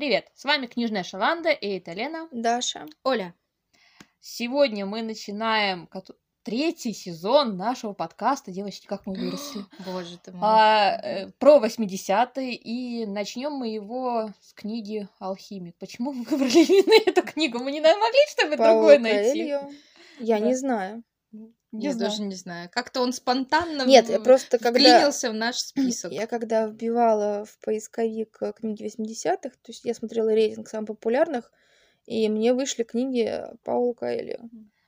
Привет, с вами Книжная Шаланда, и это Лена. Даша. Оля. Сегодня мы начинаем третий сезон нашего подкаста «Девочки, как мы выросли». Боже ты мой. А, э, про 80-е, и начнем мы его с книги «Алхимик». Почему вы выбрали именно эту книгу? Мы не могли что-нибудь другое найти? Я Да. не знаю. Не Я знаю. даже не знаю. Как-то он спонтанно Нет, в- я просто когда... вклинился в наш список. Я когда вбивала в поисковик э, книги 80-х, то есть я смотрела рейтинг самых популярных, и мне вышли книги Паула Коэльо.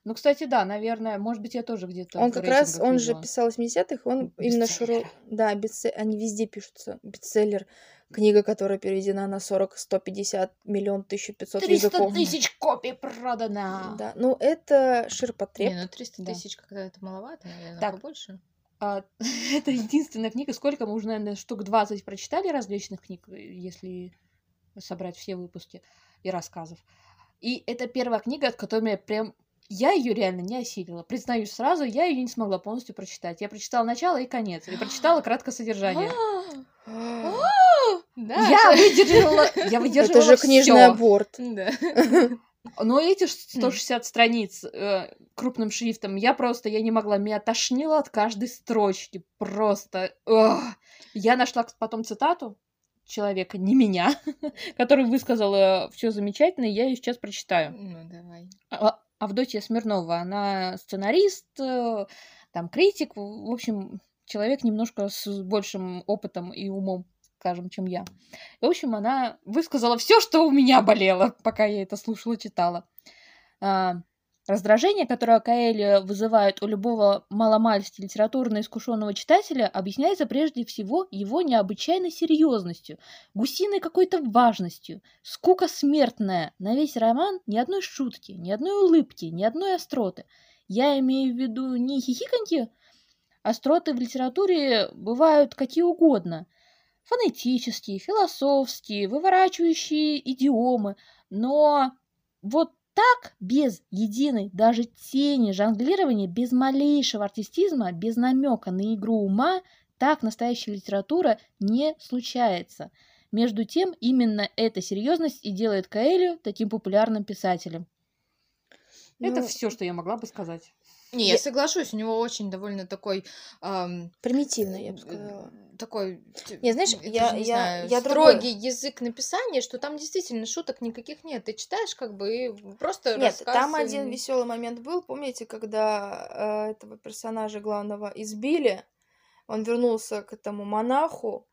Ну, кстати, да, наверное, может быть, я тоже где-то Он как раз, он же писал 80-х, он именно широ... Бестселлер. Да, бестсе- они везде пишутся. Бестселлер. Книга, которая переведена на 40, 150, миллион, 1500 300 языков. тысяч копий продано! Да, ну это ширпотреб. Не, ну 300 Да. тысяч когда это маловато, наверное, Так. побольше. А, это единственная книга. Сколько мы уже, наверное, штук 20 прочитали различных книг, если собрать все выпуски и рассказов. И это первая книга, от которой я прям... Я ее реально не осилила. Признаюсь сразу, я ее не смогла полностью прочитать. Я прочитала начало и конец. И прочитала краткое содержание. А, Да. Я выдержала... Я выдерживала Это же книжный всё. аборт. Да. Но эти ш- 160 страниц э, крупным шрифтом, я просто, я не могла, меня тошнило от каждой строчки, просто. ugh. Я нашла потом цитату человека, не меня, который высказал все замечательно, и я ее сейчас прочитаю. Ну, давай. А- Авдотья Смирнова, она сценарист, э, там критик, в общем, человек немножко с большим опытом и умом, скажем, чем я. В общем, она высказала все, что у меня болело, пока я это слушала, читала. А, Раздражение, которое Каэль вызывает у любого маломальски литературно искушенного читателя, объясняется прежде всего его необычайной серьезностью, гусиной какой-то важностью, скука смертная. На весь роман ни одной шутки, ни одной улыбки, ни одной остроты. Я имею в виду не хихиканьки, остроты в литературе бывают какие угодно. Фонетические, философские, выворачивающие идиомы. Но вот так, без единой даже тени жонглирования, без малейшего артистизма, без намека на игру ума, так настоящая литература не случается. Между тем, именно эта серьезность и делает Каэлю таким популярным писателем. Это Ну, все, что я могла бы сказать. Не, Я- я соглашусь, у него очень довольно такой... ам, Примитивно, я бы сказала. Такой, Не, знаешь, я- не я- знаю, я строгий язык написания, что там действительно шуток никаких нет. Ты читаешь как бы и просто Нет, рассказ, там один веселый момент был. Помните, когда э, этого персонажа главного избили, он вернулся к этому монаху,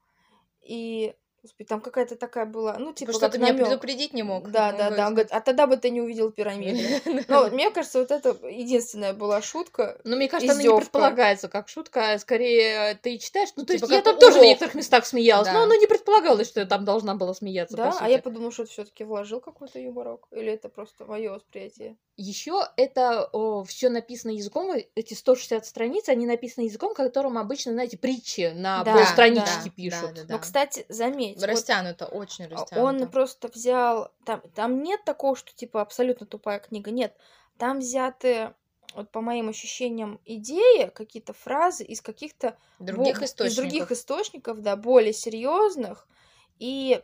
и Господи, там какая-то такая была, ну, типа, что как ты меня предупредить не мог. Да, да, да. Он говорит, а тогда бы ты не увидел пирамиды. Ну, мне кажется, вот это единственная была шутка. Но мне кажется, она не предполагается как шутка, а скорее ты читаешь. Ну, то Типа есть я там тоже в некоторых местах смеялась, но оно не предполагалось, что я там должна была смеяться. Да, а я подумала, что это все-таки вложил какой-то юморок. Или это просто мое восприятие. Еще это все написано языком, э, эти 160 страниц, они написаны языком, которым обычно, знаете, притчи на полстранички пишут. Но, кстати, заметь, вот Растянуто, очень А растянуто. Он просто взял... Там, там нет такого, что типа абсолютно тупая книга. Нет. Там взяты, вот по моим ощущениям, идеи, какие-то фразы из каких-то... других бо- источников. Из других источников, да, более серьезных. И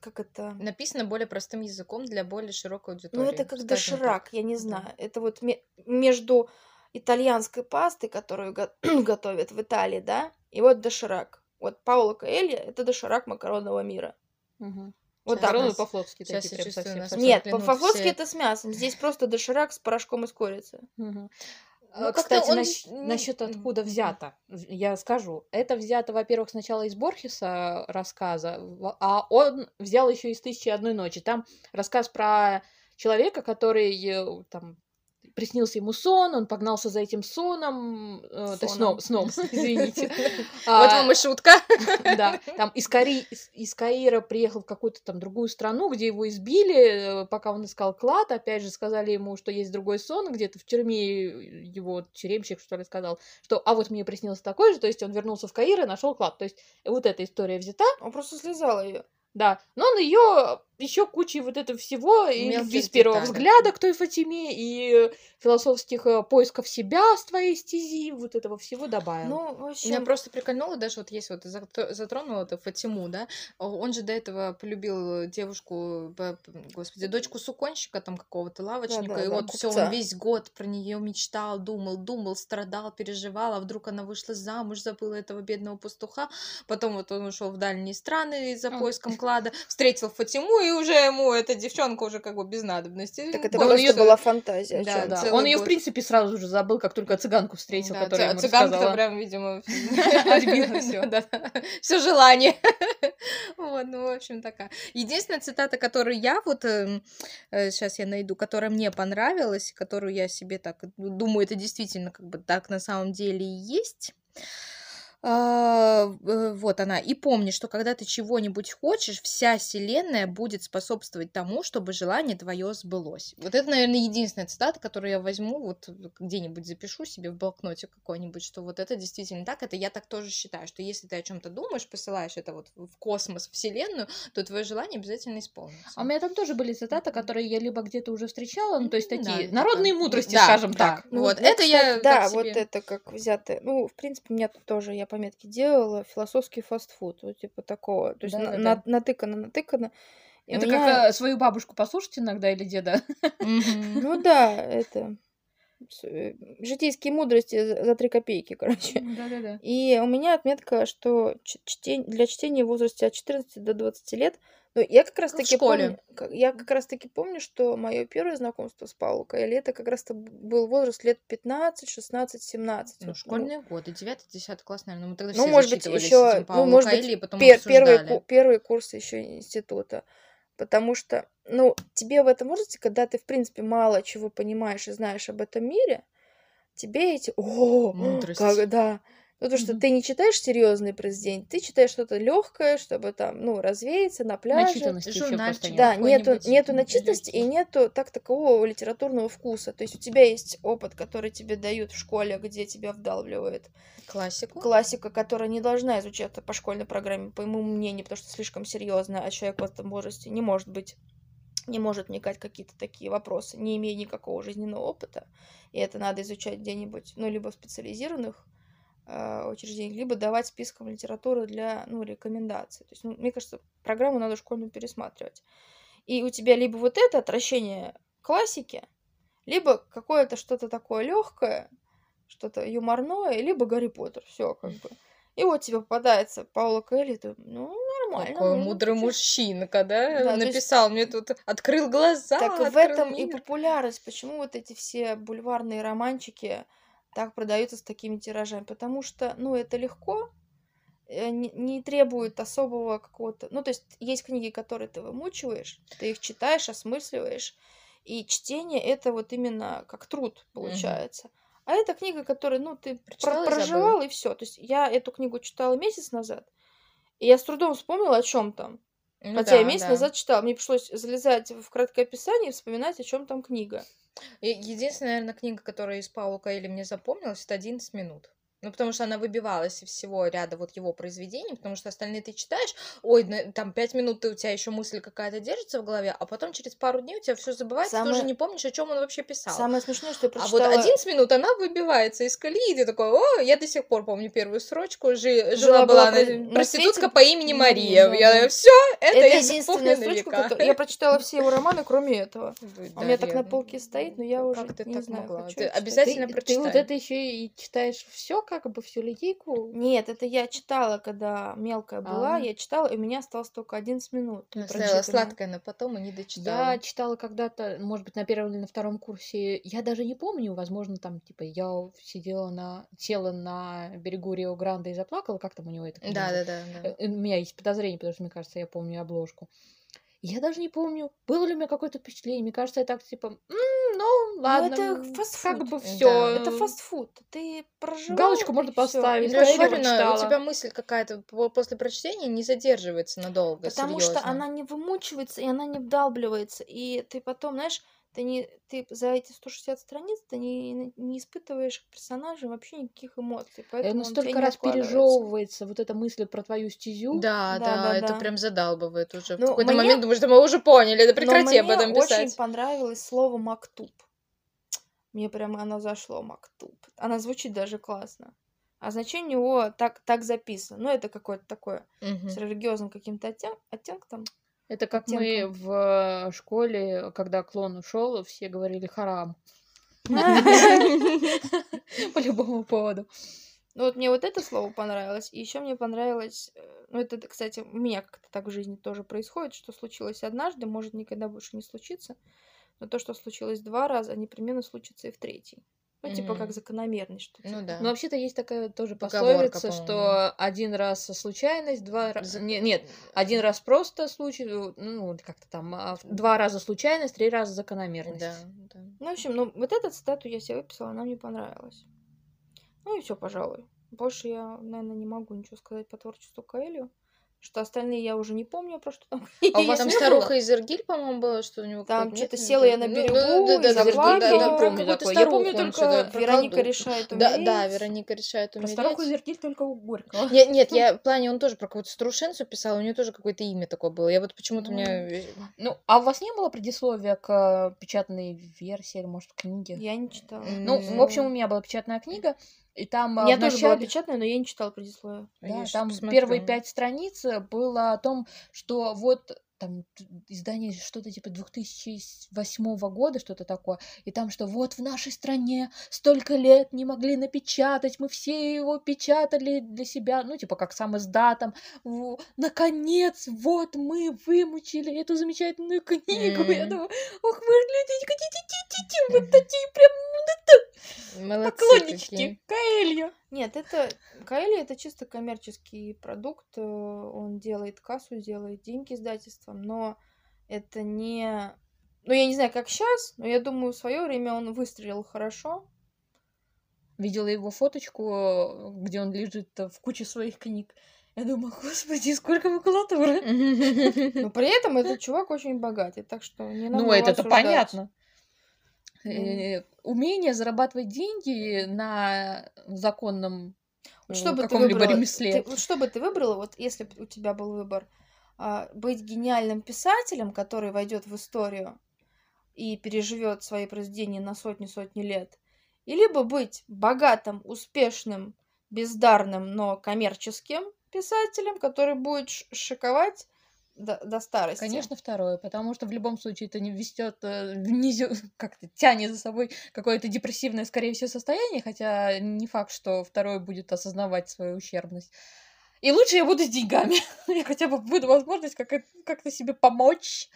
как это... Написано более простым языком для более широкой аудитории. Ну, это как доширак, я не Да. знаю. Это вот ме- между итальянской пастой, которую го- готовят в Италии, да, и вот доширак. Вот Пауло Коэльо — это доширак макаронного мира. Мгм. Вот так. Макароны нас- по-флотски такие прям чувствую, совсем. нас совсем. Нет, по-флотски все. это с мясом. Здесь просто доширак с порошком из курицы. Мгм. Ну, Кстати, он насч- не- насчет откуда взято, я скажу. Это взято, во-первых, сначала из Борхеса рассказа, а он взял еще из «Тысячи одной ночи». Там рассказ про человека, который э, там приснился ему сон, он погнался за этим соном, э, есть сном, сном, извините. Вот А, вам и шутка. Да, там из, Кари... из- Каира приехал в какую-то там другую страну, где его избили, э, пока он искал клад. Опять же, сказали ему, что есть другой сон, где-то в тюрьме его тюремщик, что ли, сказал, что а вот мне приснился такой же, то есть он вернулся в Каир и нашел клад. То есть вот эта история взята, Он просто слезал ее. да, но он ее еще кучей вот этого всего, и любви с первого деталей. взгляда к той Фатиме, и философских э, поисков себя с твоей стези, вот этого всего добавил. Ну, в Меня общем, просто прикольнуло, даже вот если вот затронул это Фатиму, да, он же до этого полюбил девушку, господи, дочку суконщика там какого-то лавочника, и Да-да-да, вот все, он весь год про нее мечтал, думал, думал, страдал, переживал, а вдруг она вышла замуж, забыла этого бедного пастуха, потом вот он ушел в дальние страны за поиском клада, встретил Фатиму, и уже ему эта девчонка уже как бы без надобности. так это он просто её- была фантазия. Да, да, он ее, в принципе, сразу же забыл, как только цыганку встретил, Да, которая ему цыганка-то рассказала. прям, видимо, Отбила всё. все желание. Вот, ну, в общем, такая. Единственная цитата, которую я вот сейчас я найду, которая мне понравилась, которую я себе так ду- думаю, это действительно как бы так на самом деле и есть. А, э, Вот она. И помни, что когда ты чего-нибудь хочешь, вся вселенная будет способствовать тому, чтобы желание твое сбылось. Вот это, наверное, единственная цитата, которую я возьму, вот где-нибудь запишу себе в блокноте какой-нибудь, что вот это действительно так. Это я так тоже считаю, что если ты о чем-то думаешь, посылаешь это вот в космос, в вселенную, то твое желание обязательно исполнится. А у меня там тоже были цитаты, которые я либо где-то уже встречала, ну, то есть Да, такие это народные так. мудрости, Да, скажем да. так. Ну, Вот, ну, это я кстати, Да, так вот себе- это как взятое. Ну, в принципе, у меня тоже, я пометки делала, философский фастфуд, вот типа такого. То есть на- Да-да-да. на- натыкано, натыкано. И Это меня- как э, свою бабушку послушать иногда или деда. Ну да, это... э, Житейские мудрости за три копейки, короче. Да-да-да. И у меня отметка, что чтень- для чтения в возрасте от 14 до 20 лет, ну, я как раз таки помню, я как раз таки помню, что мое первое знакомство с Пауло Коэльо, это как раз то был возраст лет 15, 16, 17. Ну, Вот, школьные годы, 9-10 класс, наверное. Мы тогда Ну, все может быть, еще, ну, может быть, Коэльо, и потом пер- первые, первые курсы еще института. Потому что, ну, тебе в этом возрасте, когда ты, в принципе, мало чего понимаешь и знаешь об этом мире, тебе эти... О, Мудрость. как, да. Потому что Мгм. ты не читаешь серьезные произведения, ты читаешь что-то легкое, чтобы там, ну, развеяться на пляже. Начитанности еще просто журнальчик, нет. Да, нету, нету начитанности и нету так такового литературного вкуса. То есть у тебя есть опыт, который тебе дают в школе, где тебя вдалбливают Классику. классика, которая не должна изучаться по школьной программе, по моему мнению, потому что слишком серьезно, а человек в этом возрасте не может быть, не может вникать в какие-то такие вопросы, не имея никакого жизненного опыта. И это надо изучать где-нибудь, ну, либо в специализированных э, учреждениях, либо давать списком литературы для, ну, рекомендаций. То есть, ну, мне кажется, программу надо школьную пересматривать. И у тебя либо вот это отвращение к классике, либо какое-то что-то такое легкое, что-то юморное, либо Гарри Поттер. Все как бы. И вот тебе попадается Паула Коэльо, ты, ну, нормально. Какой можно мудрый почитать. мужчинка, да? Да, то есть- Написал мне тут, открыл глаза, Так в открыл этом и мир. популярность. Почему вот эти все бульварные романчики так продаются с такими тиражами? Потому что, ну, это легко, э, не, не требует особого какого-то... Ну, то есть есть книги, которые ты вымучиваешь, ты их читаешь, осмысливаешь, и чтение это вот именно как труд получается. А это книга, которую, ну, ты про- Прочитал и забыл. проживал, и все. То есть я эту книгу читала месяц назад, и я с трудом вспомнила, о чем там. Ну Хотя я да, месяц да. назад читала. Мне пришлось залезать в краткое описание и вспоминать, о чем там книга. Единственная, наверное, книга, которая из Паула Коэли мне запомнилась, это «11 минут». Ну, потому что она выбивалась из всего ряда вот его произведений, потому что остальные ты читаешь, ой, на- там пять минут ты, у тебя еще мысль какая-то держится в голове, а потом через пару дней у тебя все забывается, ты Самое- уже не помнишь, о чем он вообще писал. Самое смешное, что я А прочитала... вот 11 минут она выбивается из колеи, и ты такой, о, я до сих пор помню первую строчку, жи- Жила-была жила-была про- на- проститутка по имени Мария. да, Я да. все, это, Это я единственная строчка, которую... Я прочитала все его романы, кроме этого. Вы, У меня так на полке стоит, но я как уже ты не так знаю, могла? Ты обязательно ты, прочитай. ты вот это еще и читаешь все, как бы всю линейку. Нет, это я читала, когда мелкая была, А. я читала, и у меня осталось только 11 минут. Оставила сладкое на потом и не дочитала. Я читала когда-то, может быть, на первом или на втором курсе, я даже не помню, возможно, там, типа, я сидела на, села на берегу Рио Гранде и заплакала, как там у него это? книга Да, называется? да, да, да. Э, У меня есть подозрение, потому что, мне кажется, я помню обложку. Я даже не помню, было ли у меня какое-то впечатление. Мне кажется, я так, типа, «М, ну, ладно. это м, фастфуд. Как бы Да. все. Это фастфуд. Ты проживал, Галочку можно поставить, И Ну, особенно у тебя мысль какая-то по- после прочтения не задерживается надолго, Потому серьезно. что она не вымучивается, и она не вдалбливается. И ты потом, знаешь, ты не ты за эти 160 страниц ты не, не испытываешь к персонажам вообще никаких эмоций, И поэтому он не раз пережевывается вот эта мысль про твою стезю. Да, Да, да, да, это да. прям задалбывает уже. В Ну, какой-то мне- момент думаешь, да мы уже поняли, да Но прекрати об мне этом очень писать. понравилось слово «мактуб». Мне прямо оно зашло, «мактуб». Оно звучит даже классно. А значение его так, так записано. Ну, это какое-то такое Мгм. с религиозным каким-то оттен- оттенком. Это как мы в школе, когда клон ушел, все говорили харам по любому поводу. Ну вот мне вот это слово понравилось, и еще мне понравилось, э, ну это, кстати, у меня как-то так в жизни тоже происходит, что случилось однажды, может никогда больше не случится, но то, что случилось два раза, непременно случится и в третий. Ну, типа как закономерность, что Ну типа, да. Но вообще-то есть такая тоже Поговорка, пословица, по-моему. что один раз случайность, два раза... За- Нет, один раз просто случай, ну, вот как-то там, а два раза случайность, три раза закономерность. Да, да. Ну, в общем, ну, вот эту цитату я себе выписала, она мне понравилась. Ну и все, пожалуй. Больше я, наверное, не могу ничего сказать по творчеству Каэлю. Что остальные я уже не помню, про что там А у вас там старуха из Иргиль, по-моему, была, что у него Там что-то села я на берегу ну, да, и да, заплакала. да, про помню такое. Я помню только про Вероника решает Да, да, умереть. Вероника решает Про умереть. старуху Зеркиль только у Горького. Нет, нет, я в плане, он тоже про какую-то старушенцу писал, у нее тоже какое-то имя такое было. Я вот почему-то у меня... Ну, а у вас не было предисловия к э, печатной версии или, может, книге? Я не читала. Ну, в общем, у меня была печатная книга, и там меня в тоже была начале- печатная, но я не читала предисловие. Я Да, там посмотрю. первые пять страниц э, было о том, что вот там издание что-то типа 2008 года, что-то такое, и там, что вот в нашей стране столько лет не могли напечатать, мы все его печатали для себя, ну, типа как сам издатом, наконец, вот мы вымучили эту замечательную книгу, я Мгм. думаю, ох, вы люди, вот такие прям поклоннички. Каэлья. Нет, это Каэли это чисто коммерческий продукт. э, Он делает кассу, делает деньги издательством, но это не... Ну, я не знаю, как сейчас, но я думаю, в свое время он выстрелил хорошо. Видела его фоточку, э, где он лежит э, в куче своих книг. Я думаю, господи, сколько макулатуры. Но при этом этот чувак очень богатый, так что не надо Ну, это-то понятно. Э, Умение зарабатывать деньги на законном Вот э, что бы ты каком-либо выбрала? ремесле. Ты- вот что бы ты выбрала, вот если бы у тебя был выбор, а, быть гениальным писателем, который войдет в историю и переживет свои произведения на сотни-сотни лет, и либо быть богатым, успешным, бездарным, но коммерческим писателем, который будет шиковать до, до старости. Конечно, второе, потому что в любом случае это не везет, внизу, как-то тянет за собой какое-то депрессивное, скорее всего, состояние, хотя не факт, что второе будет осознавать свою ущербность. И лучше я буду с деньгами. Я хотя бы буду возможность как- как-то себе помочь.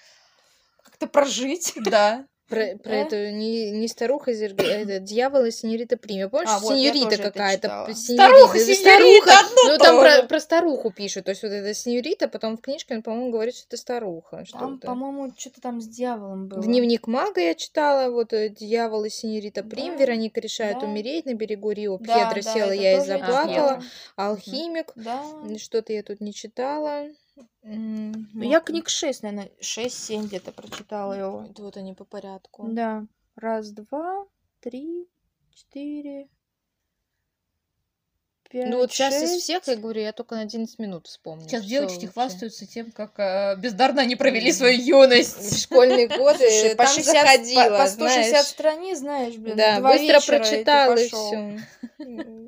Как-то прожить. Да. Про, про Да? эту не, не старуха Зерги, а это дьявол и сеньорита Прима. Помнишь, А, вот, это какая-то? Старуха, да, сеньорита, одно Ну, там про, про старуху пишут. То есть вот это сеньорита, потом в книжке он, по-моему, говорит, что это старуха. Там, что-то. по-моему, что-то там с дьяволом было. Дневник мага я читала, вот э, «Дьявол и сеньорита Прим», Да, Вероника решает да. умереть на берегу Рио, Да, Пьедро да, села, я и заплакала. «Алхимик», Да. что-то я тут не читала. Ну, Я книг 6, наверное, 6-7 где-то прочитала его. это Вот они по порядку. Да. Раз, два, три, четыре, пять, Ну вот сейчас из шесть. всех, я говорю, я только на 11 минут вспомню. Сейчас девочки вообще. хвастаются тем, как э, бездарно они провели свою юность. В школьные годы по там 60 заходила, по, по 160 знаешь. страниц, знаешь, блин, Да, два быстро прочитала и все.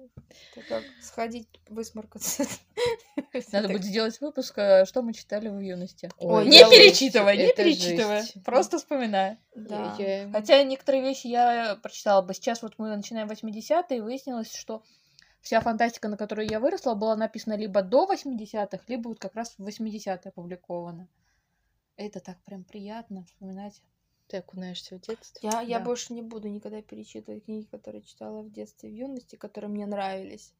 Это как сходить высморкаться. Надо будет сделать выпуск, э, что мы читали в юности. Ой, не я перечитывая, не перечитывая, жесть. просто вспоминая. Да. Хотя некоторые вещи я прочитала бы. Сейчас вот мы начинаем 80-е, и выяснилось, что вся фантастика, на которой я выросла, была написана либо до 80-х, либо вот как раз в 80-е опубликована. Это так прям приятно вспоминать. Ты окунаешься в детство. Я, я Да. больше не буду никогда перечитывать книги, которые читала в детстве в юности, которые мне нравились.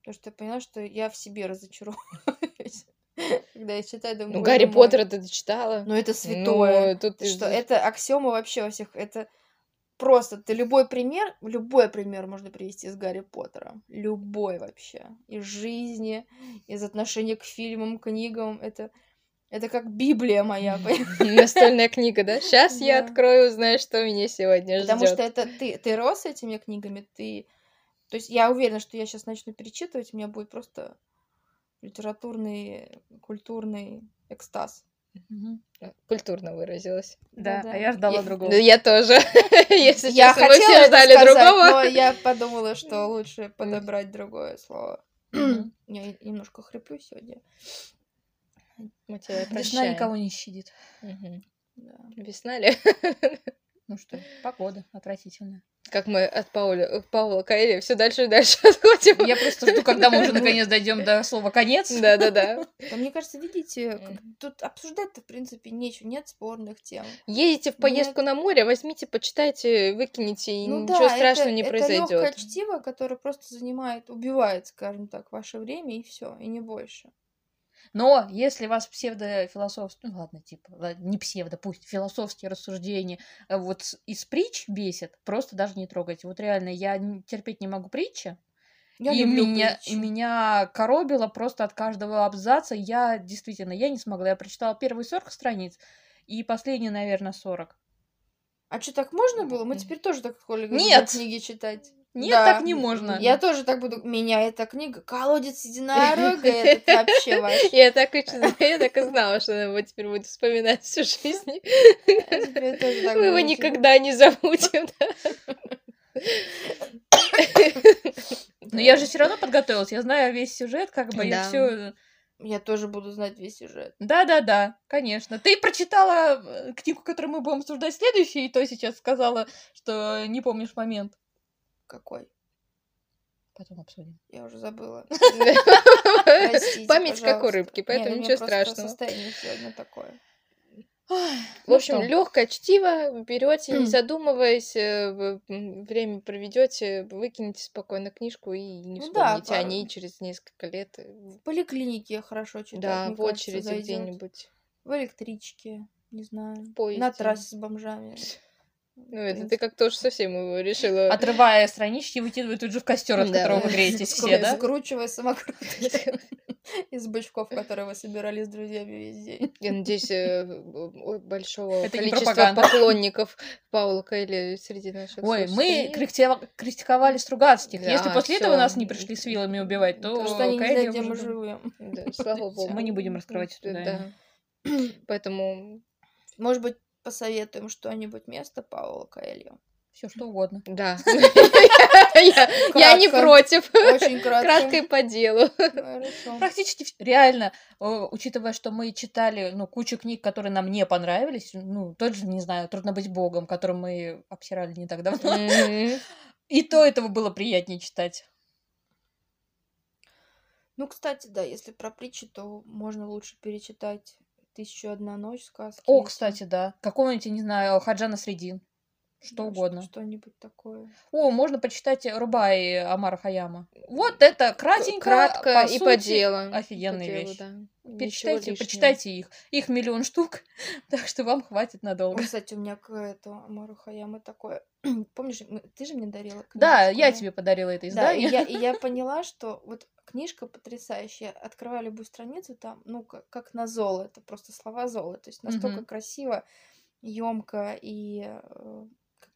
Потому что я поняла, что я в себе разочаровываюсь. Когда я читаю, думаю, Ну, «Боже Гарри мой». Поттера ты читала? Ну, это святое. Ну, тут Что это аксиома вообще во всех. Это просто ты любой пример, любой пример можно привести с Гарри Поттером. Любой вообще. Из жизни, из отношения к фильмам, книгам. Это, Это как Библия моя. Настольная книга, да? Сейчас я Да. открою, узнаю, что меня сегодня ждет. Потому что это ты, ты рос с этими книгами, ты... То есть я уверена, что я сейчас начну перечитывать, у меня будет просто литературный, культурный экстаз. Мгм. Культурно выразилась. Да, Да-да. а я ждала Я- другого. Да я тоже. Если я честно, мы хотела все ждали сказать, другого. но я подумала, что лучше подобрать другое слово. Я немножко хриплю сегодня. Мы тебя Весна прощаем. никого не щадит. Мгм. Да. Весна ли? Ну что, погода отвратительная. Как мы от Пауля, Паула Каэли все дальше и дальше отходим. Я просто жду, когда мы уже наконец дойдем до слова конец. Да-да-да. Да, мне кажется, видите, тут обсуждать-то, в принципе, нечего, нет спорных тем. Едете в поездку на море, возьмите, почитайте, выкинете, и Ну ничего да, страшного не это легкое произойдет. чтиво, которое просто занимает, убивает, скажем так, ваше время, и все, и не больше. Но если вас псевдофилософские, ну ладно, типа, не псевдо, пусть философские рассуждения э, вот из притч бесит, просто даже не трогайте. Вот реально, я терпеть не могу притчи, Я и, меня, и меня коробило просто от каждого абзаца. Я действительно, я не смогла. Я прочитала первые 40 страниц и последние, наверное, 40. А что, так можно было? Мы теперь тоже так в школе говорим, Нет. книги читать. Нет, Да. так не можно. Я тоже так буду. Меня эта книга колодец единорога, это вообще вообще. Я так и, я так и знала, что она его теперь будет вспоминать всю жизнь. Так Мы его никогда не забудем. Но я же все равно подготовилась. Я знаю весь сюжет, как бы я все. Я тоже буду знать весь сюжет. Да-да-да, конечно. Ты прочитала э, книгу, которую мы будем обсуждать следующую, и то сейчас сказала, что не помнишь момент. Какой? Потом обсудим. Я уже забыла. Память как у рыбки, поэтому ну, ничего страшного. Состояние сегодня такое. В общем, легкое чтиво, берете, не задумываясь, э, время проведете, выкинете спокойно книжку и не Ну вспомните о ней через несколько лет. э, В поликлинике хорошо читать. Да, в очереди где-нибудь. В электричке, не знаю. На трассе с бомжами. Ну, это ты как-то уж совсем его решила. Отрывая странички, выкидывая тут же в костер, от Да. которого вы греетесь все, да? Скручивая самокрут из бычков, которые вы собирали с друзьями весь день. Я надеюсь, э, большого Это количества поклонников Паула Кайли среди наших Ой, мы критиковали Стругацких. Если после этого нас не пришли с вилами убивать, то Кайли где уже мы живем. Слава богу. Мы не будем раскрывать Да. Поэтому, Может быть, посоветуем что-нибудь место Паула Коэльо. Все что угодно. да. Я не против. Очень кратко. Кратко и по делу. Хорошо. Практически реально, учитывая, что мы читали ну, кучу книг, которые нам не понравились, ну, тот же, не знаю, «Трудно быть богом», который мы обсирали не так давно, и то этого было приятнее читать. Ну, кстати, да, если про притчи, то можно лучше перечитать «Тысячу и одна ночь» сказки. О, кстати, да. Какого-нибудь, я не знаю, Хаджана Средин. Что да, угодно. Что-нибудь такое. О, можно почитать Рубай Амара Хаяма. Вот это кратенько, Кратко по и по сути, делу. Офигенная По делу, вещь. да. Перечитайте, почитайте их. Их миллион штук, так что вам хватит надолго. Кстати, у меня к это Амару Хаяма такое. Помнишь, ты же мне дарила книжку, Да, я тебе подарила это Да, и издание. я, и я поняла, что вот книжка потрясающая. Открываю любую страницу, там, ну, как, как на золото, просто слова золото. То есть настолько Мгм. красиво, емко и э,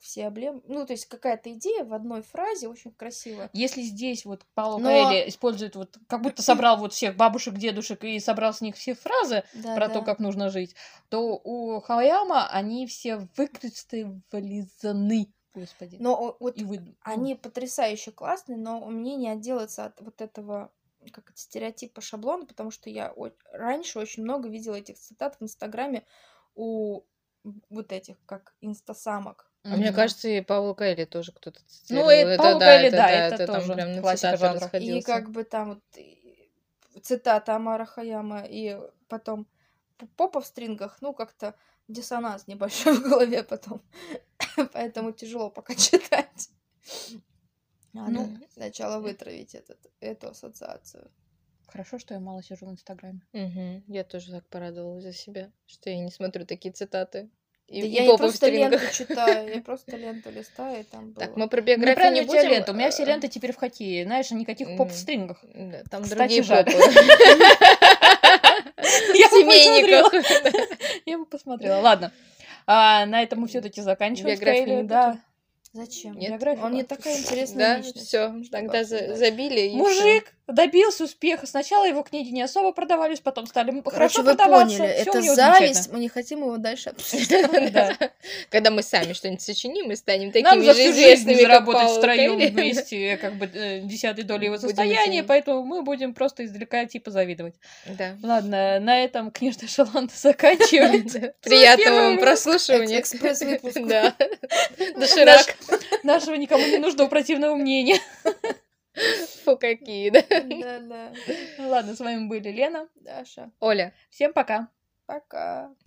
все облем... Ну, то есть какая-то идея в одной фразе очень красиво. Если здесь вот Пауло Но- Коэльо использует вот, как будто собрал вот всех бабушек, дедушек и собрал с них все фразы Да, про да. то, как нужно жить, то у Хаяма они все выкристаллизаны. Господи. Но о- вот И вы... они потрясающе классные, но мне не отделаться от вот этого как это, стереотипа шаблона, потому что я о- раньше очень много видела этих цитат в Инстаграме у вот этих, как инстасамок. А мне кажется, и Паула Кайли тоже кто-то Ну, цитировал. и Паула Коэльо, да, это там тоже прям на классика жанра. расходился. И как бы там вот цитата Амара Хаяма, и потом попа в стрингах, ну, как-то диссонанс небольшой в голове потом. Поэтому тяжело пока читать. Надо Ну, сначала вытравить этот, эту ассоциацию. Хорошо, что я мало сижу в Инстаграме. Мгм. Я тоже так порадовалась за себя, что я не смотрю такие цитаты. И, Да и я не просто ленту стрингах. читаю, я просто ленту листаю, и там было. Так, мы про биографию правильно, не будем. лента. У меня все э, ленты теперь в хоккее. Знаешь, никаких поп в М. стрингах. Да, там Кстати, другие попы. Я бы. Я бы посмотрела. Ладно. А, на этом мы все-таки заканчиваем. Биографию да. Зачем? Нет. Биографию Он не такая интересная Да, личность. все, тогда за- забили. и. Мужик добился успеха. Сначала его книги не особо продавались, потом стали Короче, хорошо вы продаваться. поняли, это зависть, мы не хотим его дальше обсуждать. Когда мы сами что-нибудь сочиним и станем такими же известными, Пауэлл втроем вместе, как бы э, десятой доли его состояния, поэтому мы будем просто издалека типа завидовать. Да. Ладно, на этом книжный шалант заканчивается. Приятного вам прослушивания. Экс- экспресс-выпуск. Да. Доширак. Нашего никому не нужного противного мнения. Фу, какие, да. Да-да. Ладно, с вами были Лена. Даша, Оля. Всем пока. пока.